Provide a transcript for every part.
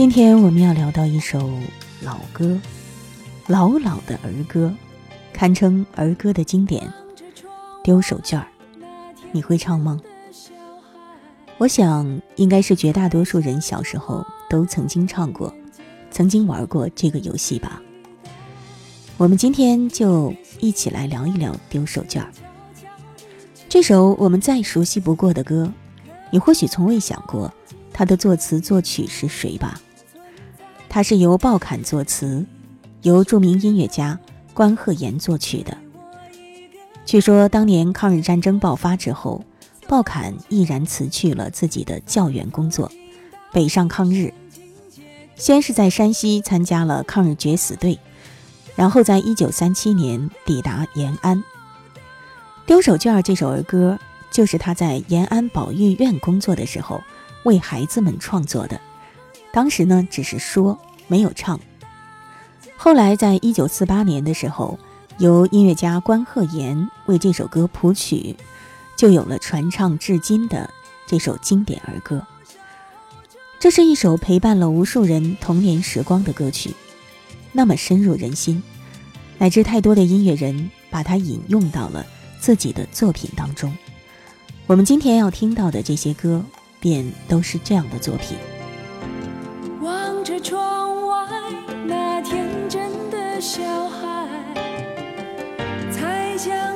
今天我们要聊到一首老歌，老老的儿歌，堪称儿歌的经典《丢手绢儿》。你会唱吗？我想应该是绝大多数人小时候都曾经唱过，曾经玩过这个游戏吧。我们今天就一起来聊一聊《丢手绢儿》这首我们再熟悉不过的歌，你或许从未想过它的作词作曲是谁吧？它是由鲍侃作词，由著名音乐家关鹤岩作曲的。据说当年抗日战争爆发之后，鲍侃毅然辞去了自己的教员工作，北上抗日。先是在山西参加了抗日决死队，然后在一九三七年抵达延安。《丢手绢》这首儿歌就是他在延安保育院工作的时候为孩子们创作的。当时呢，只是说没有唱。后来，在一九四八年的时候，由音乐家关鹤岩为这首歌谱曲，就有了传唱至今的这首经典儿歌。这是一首陪伴了无数人童年时光的歌曲，那么深入人心，乃至太多的音乐人把它引用到了自己的作品当中。我们今天要听到的这些歌，便都是这样的作品。窗外那天真的小孩，才将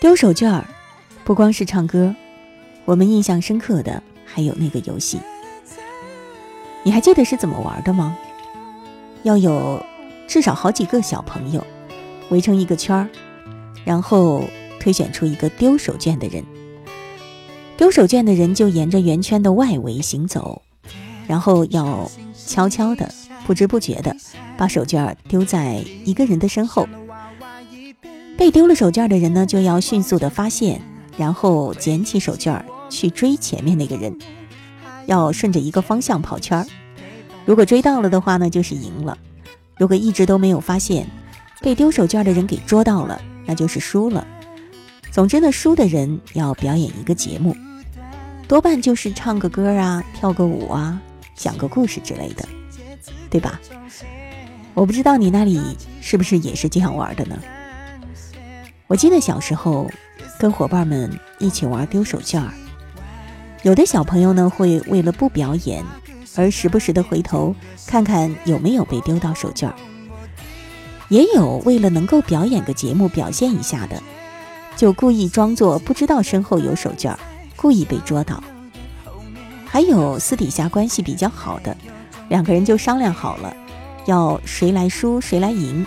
丢手绢儿，不光是唱歌，我们印象深刻的还有那个游戏。你还记得是怎么玩的吗？要有至少好几个小朋友围成一个圈儿，然后推选出一个丢手绢的人。丢手绢的人就沿着圆圈的外围行走，然后要悄悄的、不知不觉的把手绢丢在一个人的身后。被丢了手绢的人呢，就要迅速的发现，然后捡起手绢去追前面那个人，要顺着一个方向跑圈儿。如果追到了的话呢，就是赢了；如果一直都没有发现，被丢手绢的人给捉到了，那就是输了。总之呢，输的人要表演一个节目。多半就是唱个歌啊，跳个舞啊，讲个故事之类的，对吧？我不知道你那里是不是也是这样玩的呢？我记得小时候跟伙伴们一起玩丢手绢儿，有的小朋友呢会为了不表演而时不时的回头看看有没有被丢到手绢儿，也有为了能够表演个节目表现一下的，就故意装作不知道身后有手绢儿。故意被捉到，还有私底下关系比较好的，两个人就商量好了，要谁来输谁来赢，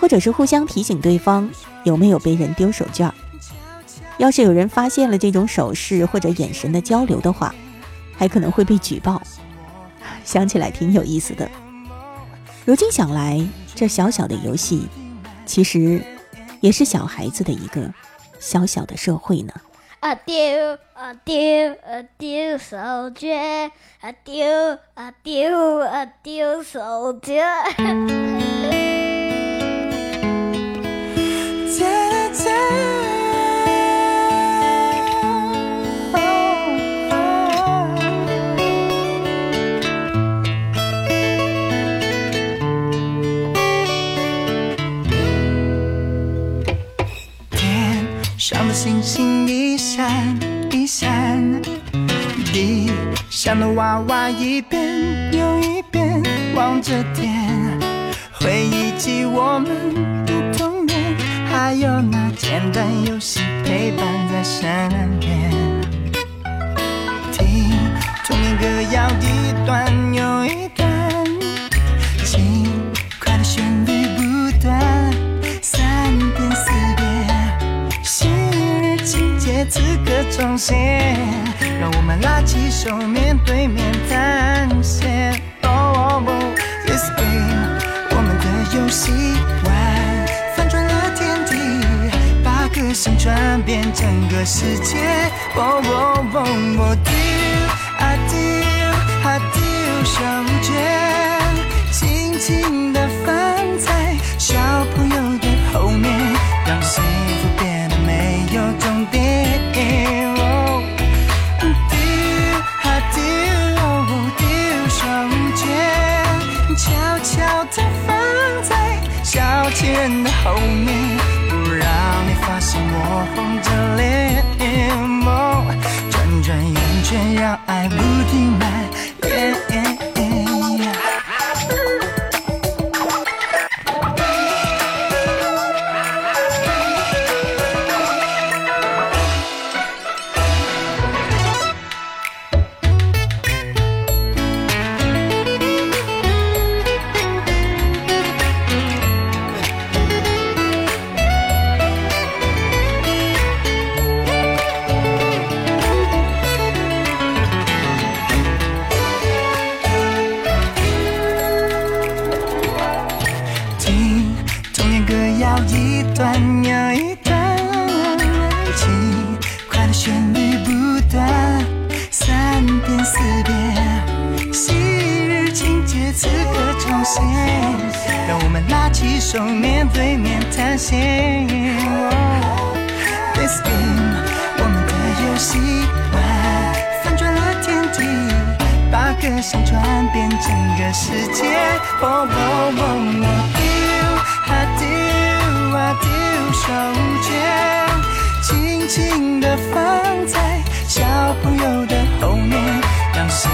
或者是互相提醒对方有没有被人丢手绢。要是有人发现了这种手势或者眼神的交流的话，还可能会被举报。想起来挺有意思的。如今想来，这小小的游戏，其实也是小孩子的一个小小的社会呢。啊丢啊丢啊丢手绢啊丢啊丢啊丢手绢。星星一闪一闪，地上的娃娃一遍又一遍望着天，回忆起我们的童年，还有那简单游戏陪伴在身边。听童年歌谣一段又一段，轻此刻重现，让我们拉起手面对面探险。Oh, this game，我们的游戏玩，翻转了天地，把歌声传遍整个世界。Oh, oh, oh, oh, 丢啊丢啊丢手绢，轻轻地放在小朋友的后面，让幸福变的后面，不让你发现我红着脸。梦转转圆圈，让爱不停蔓手面对面探险。This game，我们的游戏玩，翻转了天地。把歌声传遍整个世界。哦哦哦，我丢啊丢啊丢手绢，轻轻地放在小朋友的后面，让幸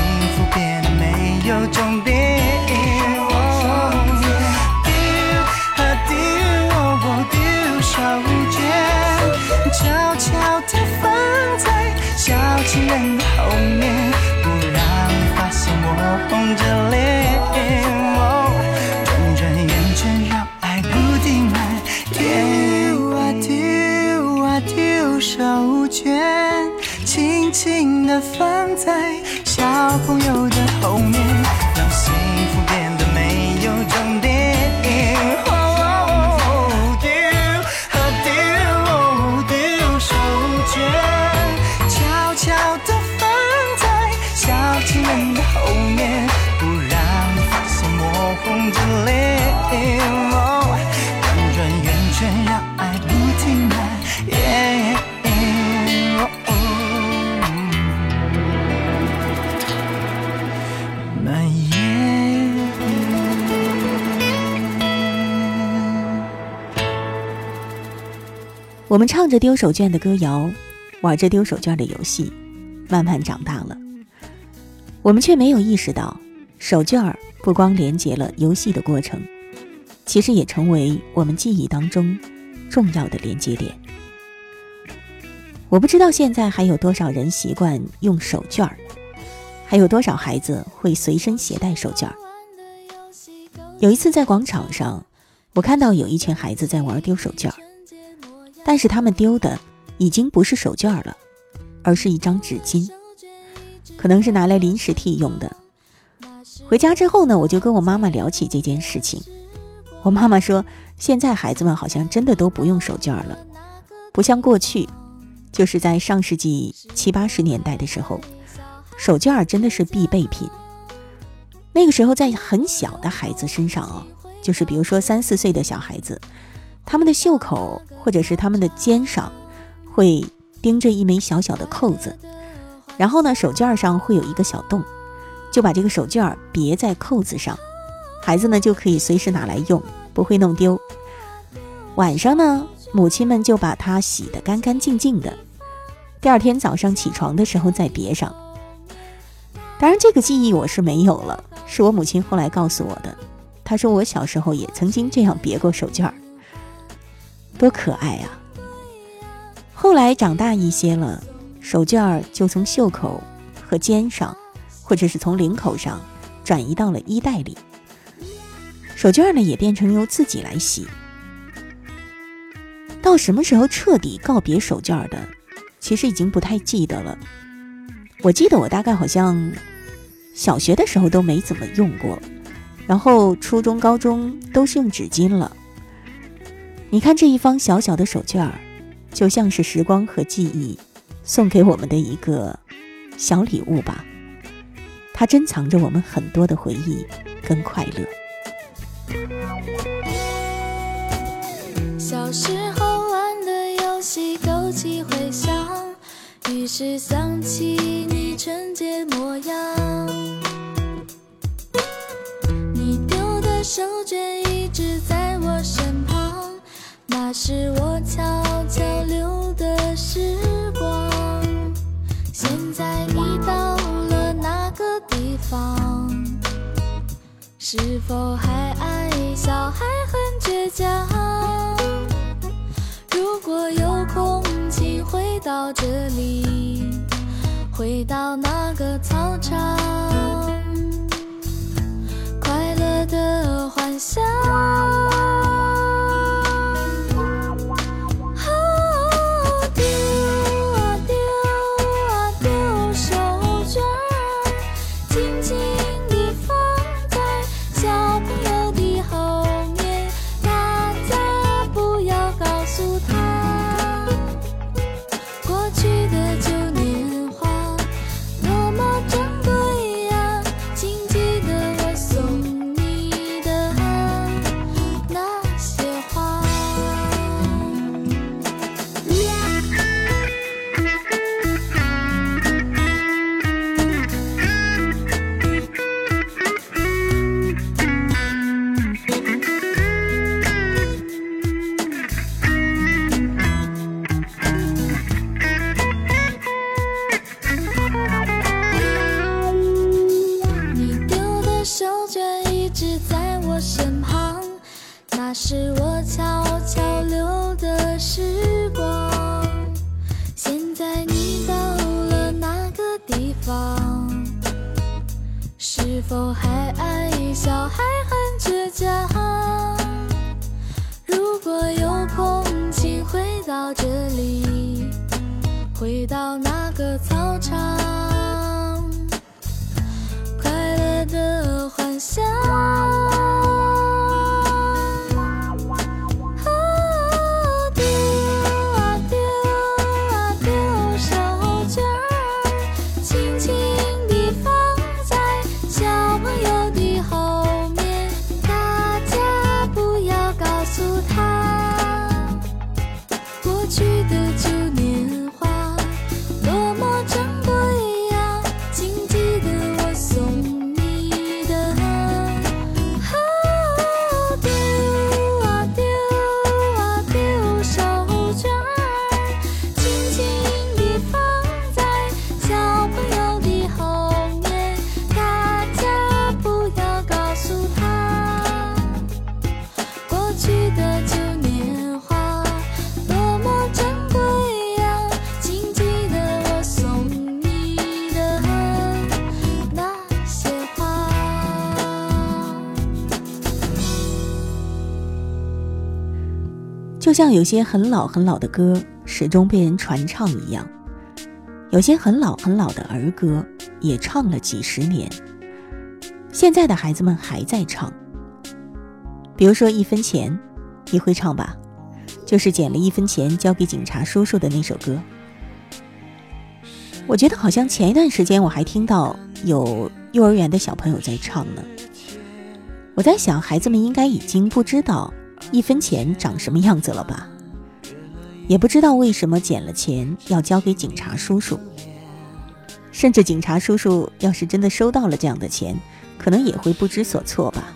我们唱着丢手绢的歌谣，玩着丢手绢的游戏，慢慢长大了。我们却没有意识到，手绢儿不光连接了游戏的过程，其实也成为我们记忆当中重要的连接点。我不知道现在还有多少人习惯用手绢儿，还有多少孩子会随身携带手绢儿。有一次在广场上，我看到有一群孩子在玩丢手绢儿。但是他们丢的已经不是手绢了，而是一张纸巾，可能是拿来临时替用的。回家之后呢，我就跟我妈妈聊起这件事情。我妈妈说，现在孩子们好像真的都不用手绢了，不像过去，就是在上世纪七八十年代的时候，手绢真的是必备品。那个时候，在很小的孩子身上啊，就是比如说三四岁的小孩子。他们的袖口或者是他们的肩上，会钉着一枚小小的扣子，然后呢，手绢上会有一个小洞，就把这个手绢别在扣子上，孩子呢就可以随时拿来用，不会弄丢。晚上呢，母亲们就把它洗得干干净净的，第二天早上起床的时候再别上。当然，这个记忆我是没有了，是我母亲后来告诉我的。她说我小时候也曾经这样别过手绢儿。多可爱啊！后来长大一些了，手绢儿就从袖口和肩上，或者是从领口上转移到了衣袋里。手绢儿呢，也变成由自己来洗。到什么时候彻底告别手绢儿的，其实已经不太记得了。我记得我大概好像小学的时候都没怎么用过，然后初中、高中都是用纸巾了。你看这一方小小的手绢儿，就像是时光和记忆送给我们的一个小礼物吧。它珍藏着我们很多的回忆跟快乐。小时候玩的游戏勾起回想，于是想起你纯洁模样。你丢的生那是我悄悄留的时光。现在你到了哪个地方？是否还爱笑，还很倔强？如果有空，请回到这里，回到那个操场，快乐的幻想。像有些很老很老的歌始终被人传唱一样，有些很老很老的儿歌也唱了几十年，现在的孩子们还在唱。比如说《一分钱》，你会唱吧？就是捡了一分钱交给警察叔叔的那首歌。我觉得好像前一段时间我还听到有幼儿园的小朋友在唱呢。我在想，孩子们应该已经不知道一分钱长什么样子了吧？也不知道为什么捡了钱要交给警察叔叔，甚至警察叔叔要是真的收到了这样的钱，可能也会不知所措吧。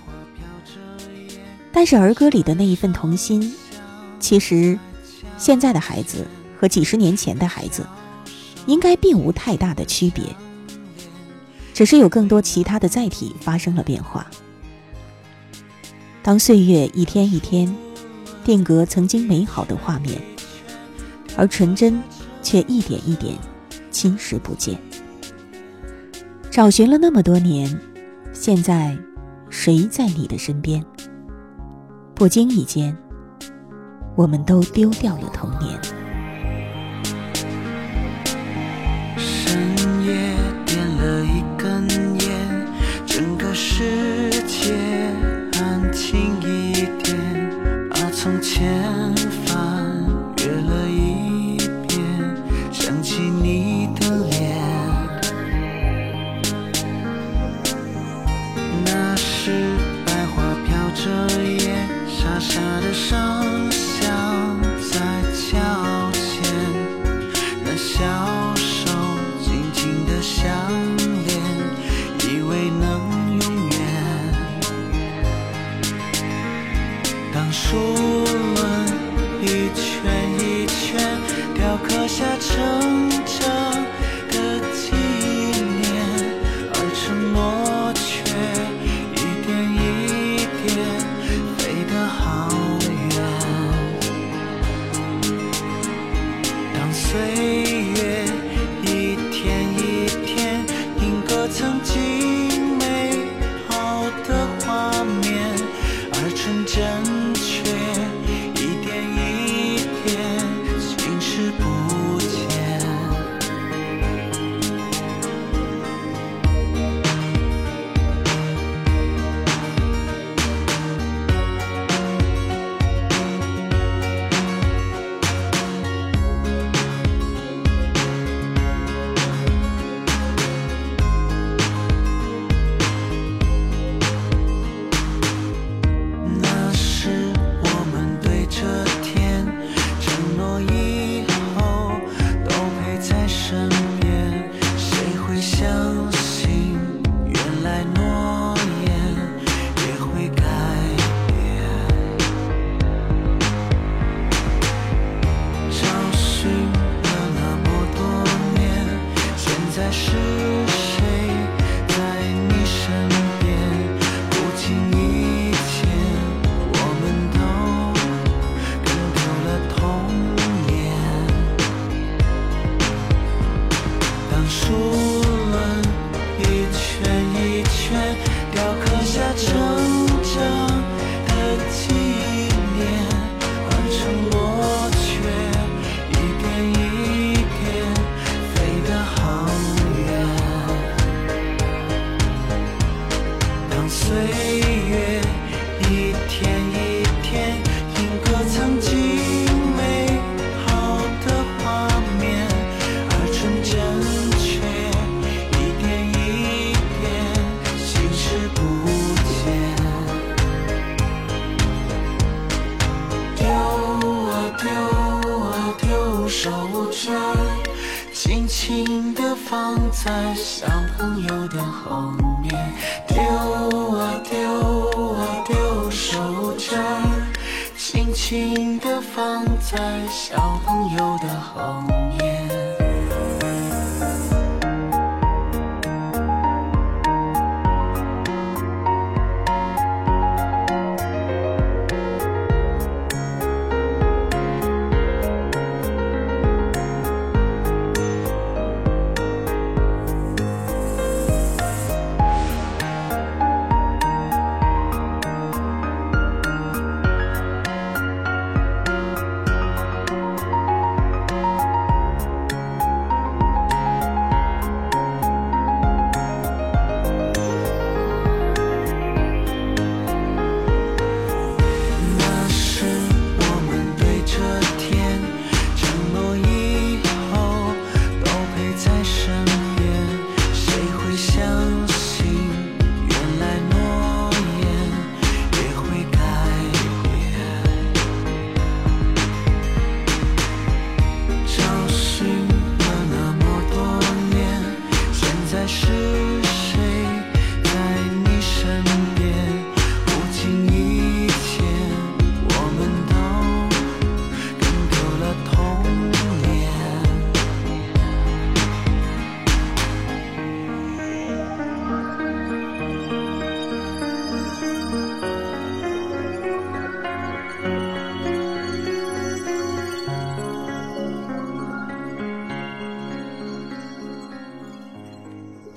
但是儿歌里的那一份童心，其实现在的孩子和几十年前的孩子，应该并无太大的区别，只是有更多其他的载体发生了变化。当岁月一天一天定格曾经美好的画面，而纯真却一点一点侵蚀不见。找寻了那么多年，现在谁在你的身边？不经意间，我们都丢掉了童年。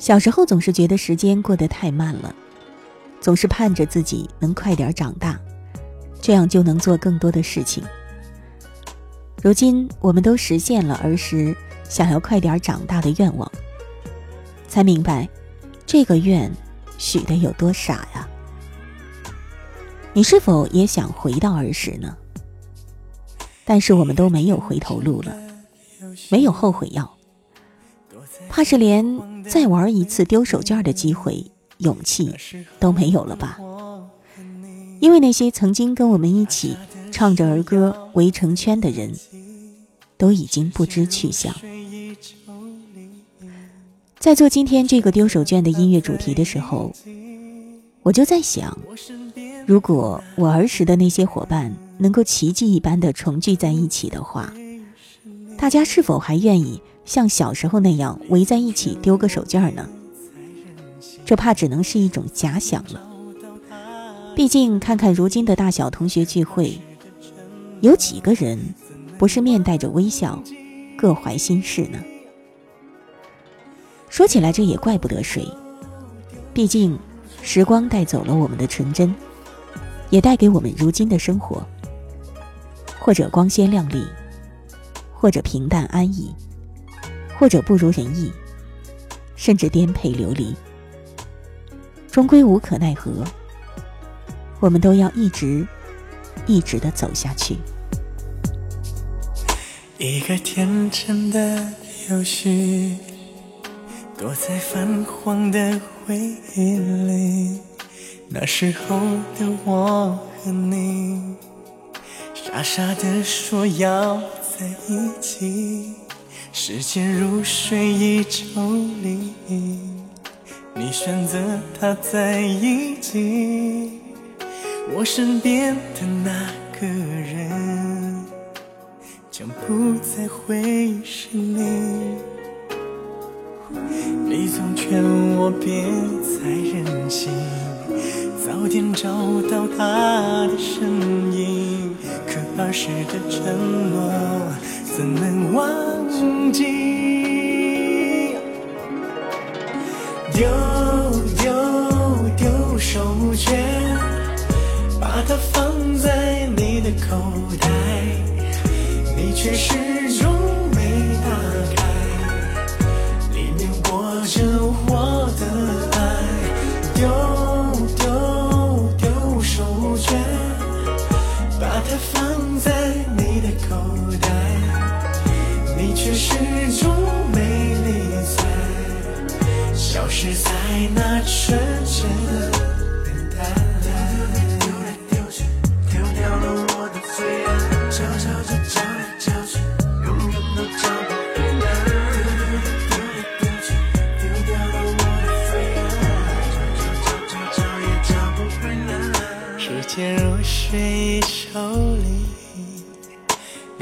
小时候总是觉得时间过得太慢了，总是盼着自己能快点长大，这样就能做更多的事情。如今我们都实现了儿时想要快点长大的愿望，才明白这个愿许的有多傻呀！你是否也想回到儿时呢？但是我们都没有回头路了，没有后悔药。怕是连再玩一次丢手绢的机会、勇气都没有了吧？因为那些曾经跟我们一起唱着儿歌围成圈的人，都已经不知去向。在做今天这个丢手绢的音乐主题的时候，我就在想，如果我儿时的那些伙伴能够奇迹一般的重聚在一起的话，大家是否还愿意？像小时候那样围在一起丢个手绢呢？这怕只能是一种假想了。毕竟看看如今的大小同学聚会，有几个人不是面带着微笑，各怀心事呢？说起来，这也怪不得谁。毕竟，时光带走了我们的纯真，也带给我们如今的生活，或者光鲜亮丽，或者平淡安逸。或者不如人意，甚至颠沛流离，终归无可奈何。我们都要一直、一直的走下去。一个天真的游戏，躲在泛黄的回忆里。那时候的我和你，傻傻的说要在一起。时间如水一抽离，你选择他在一起，我身边的那个人将不再会是你。你总劝我别再任性，早点找到他的身影，可儿时的承诺怎能忘记？丢丢丢手绢，把它放在你的口袋，你却始终没打开，里面裹着我的爱。丢丢丢手绢，把它放在你的口袋，你却始终没理睬。消失在那瞬间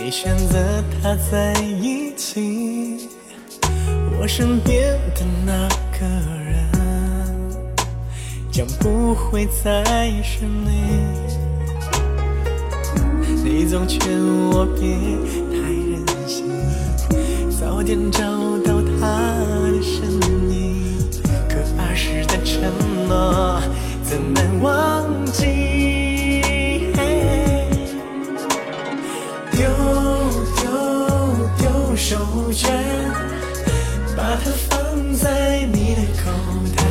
你选择他在一起，我身边的那个人将不会再是你。你总劝我别太任性，早点找到他的身影。可儿时的承诺怎能忘记？手绢，把它放在你的口袋，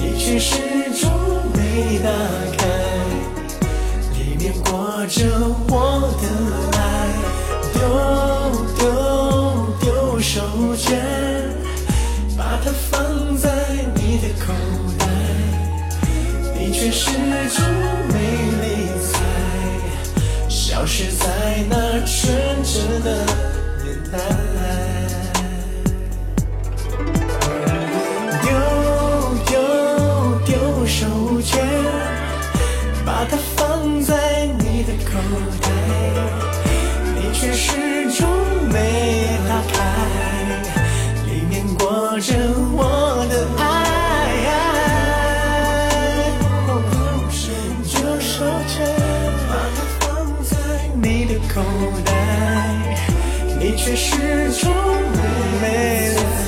你却始终没打开，里面裹着我的爱。丢丢丢手绢，把它放在你的口袋，你却始终没理睬。消失在那纯真的。丢丢丢手绢，把它放在你的口袋，你却始终没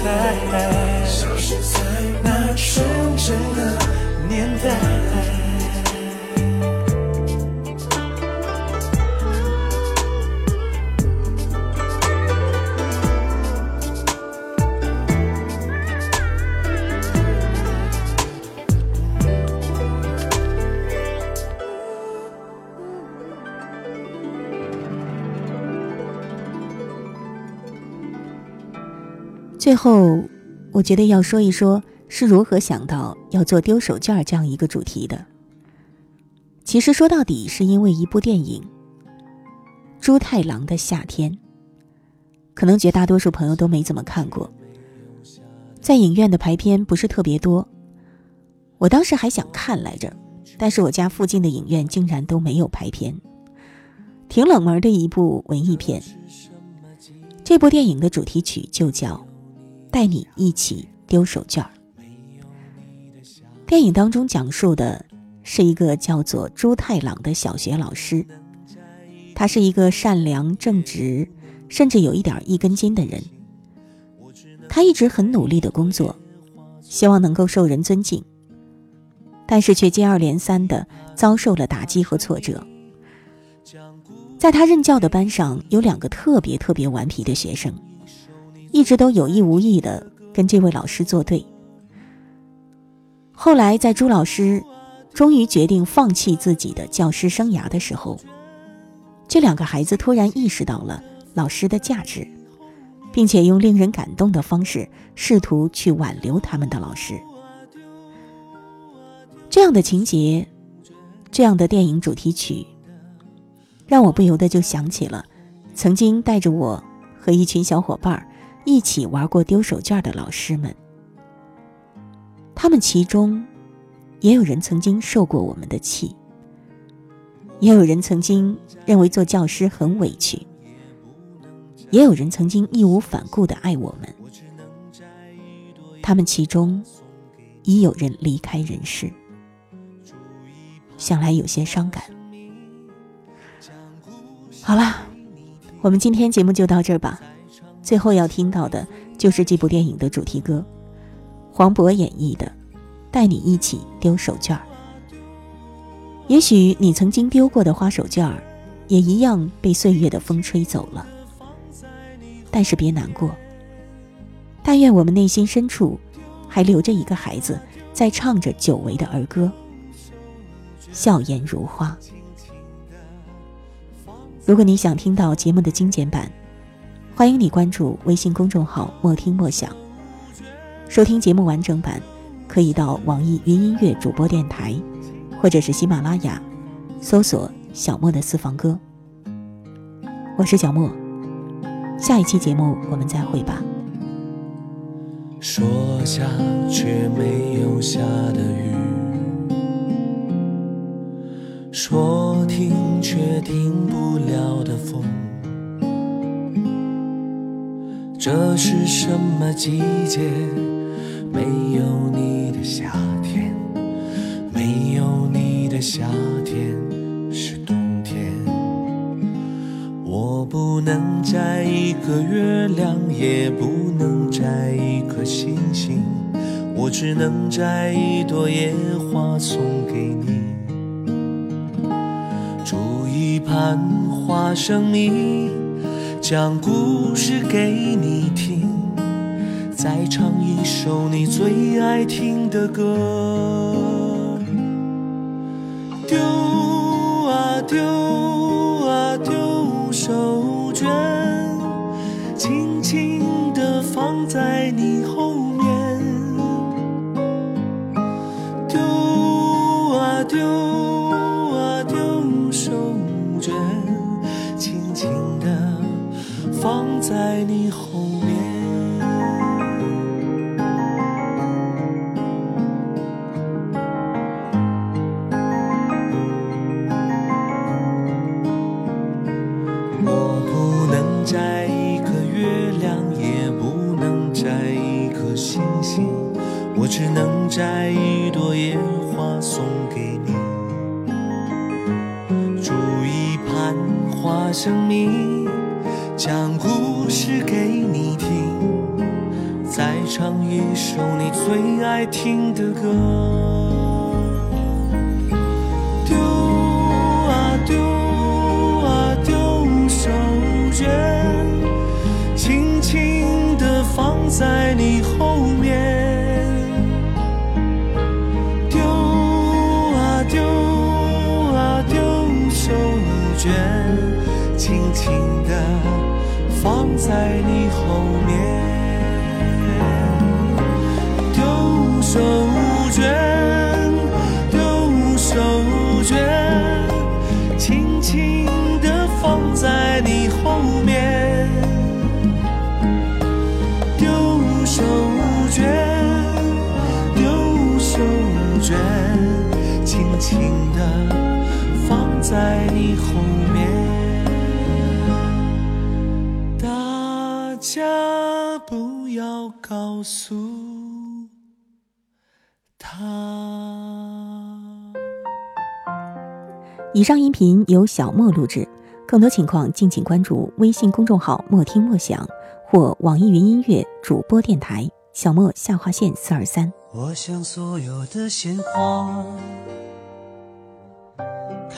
没理最后，我觉得要说一说是如何想到要做丢手绢这样一个主题的。其实说到底，是因为一部电影《猪太郎的夏天》，可能绝大多数朋友都没怎么看过，在影院的排片不是特别多。我当时还想看来着，但是我家附近的影院竟然都没有排片，挺冷门的一部文艺片。这部电影的主题曲就叫。带你一起丢手绢儿。电影当中讲述的是一个叫做朱太郎的小学老师，他是一个善良正直，甚至有一点一根筋的人。他一直很努力的工作，希望能够受人尊敬，但是却接二连三的遭受了打击和挫折。在他任教的班上，有两个特别特别顽皮的学生。一直都有意无意的跟这位老师作对。后来，在朱老师终于决定放弃自己的教师生涯的时候，这两个孩子突然意识到了老师的价值，并且用令人感动的方式试图去挽留他们的老师。这样的情节，这样的电影主题曲，让我不由得就想起了曾经带着我和一群小伙伴儿。一起玩过丢手绢的老师们，他们其中也有人曾经受过我们的气，也有人曾经认为做教师很委屈，也有人曾经义无反顾的爱我们。他们其中已有人离开人世，想来有些伤感。好了，我们今天节目就到这儿吧。最后要听到的就是这部电影的主题歌，黄渤演绎的《带你一起丢手绢儿》。也许你曾经丢过的花手绢儿，也一样被岁月的风吹走了。但是别难过，但愿我们内心深处还留着一个孩子，在唱着久违的儿歌，笑颜如花。如果你想听到节目的精简版，欢迎你关注微信公众号“莫听莫想”，收听节目完整版，可以到网易云音乐主播电台，或者是喜马拉雅，搜索“小莫的私房歌”。我是小莫，下一期节目我们再会吧。说下却没有下的雨，说停却停不了的风。这是什么季节？没有你的夏天，没有你的夏天是冬天。我不能摘一个月亮，也不能摘一颗星星，我只能摘一朵野花送给你。煮一盘花生米，讲故事给你听，再唱一首你最爱听的歌。丢啊丢啊丢手绢，放在你后在你后面。大家不要告诉他。以上音频由小莫录制，更多情况敬请关注微信公众号“莫听莫想”或网易云音乐主播电台小莫下划线四二三。我想所有的鲜花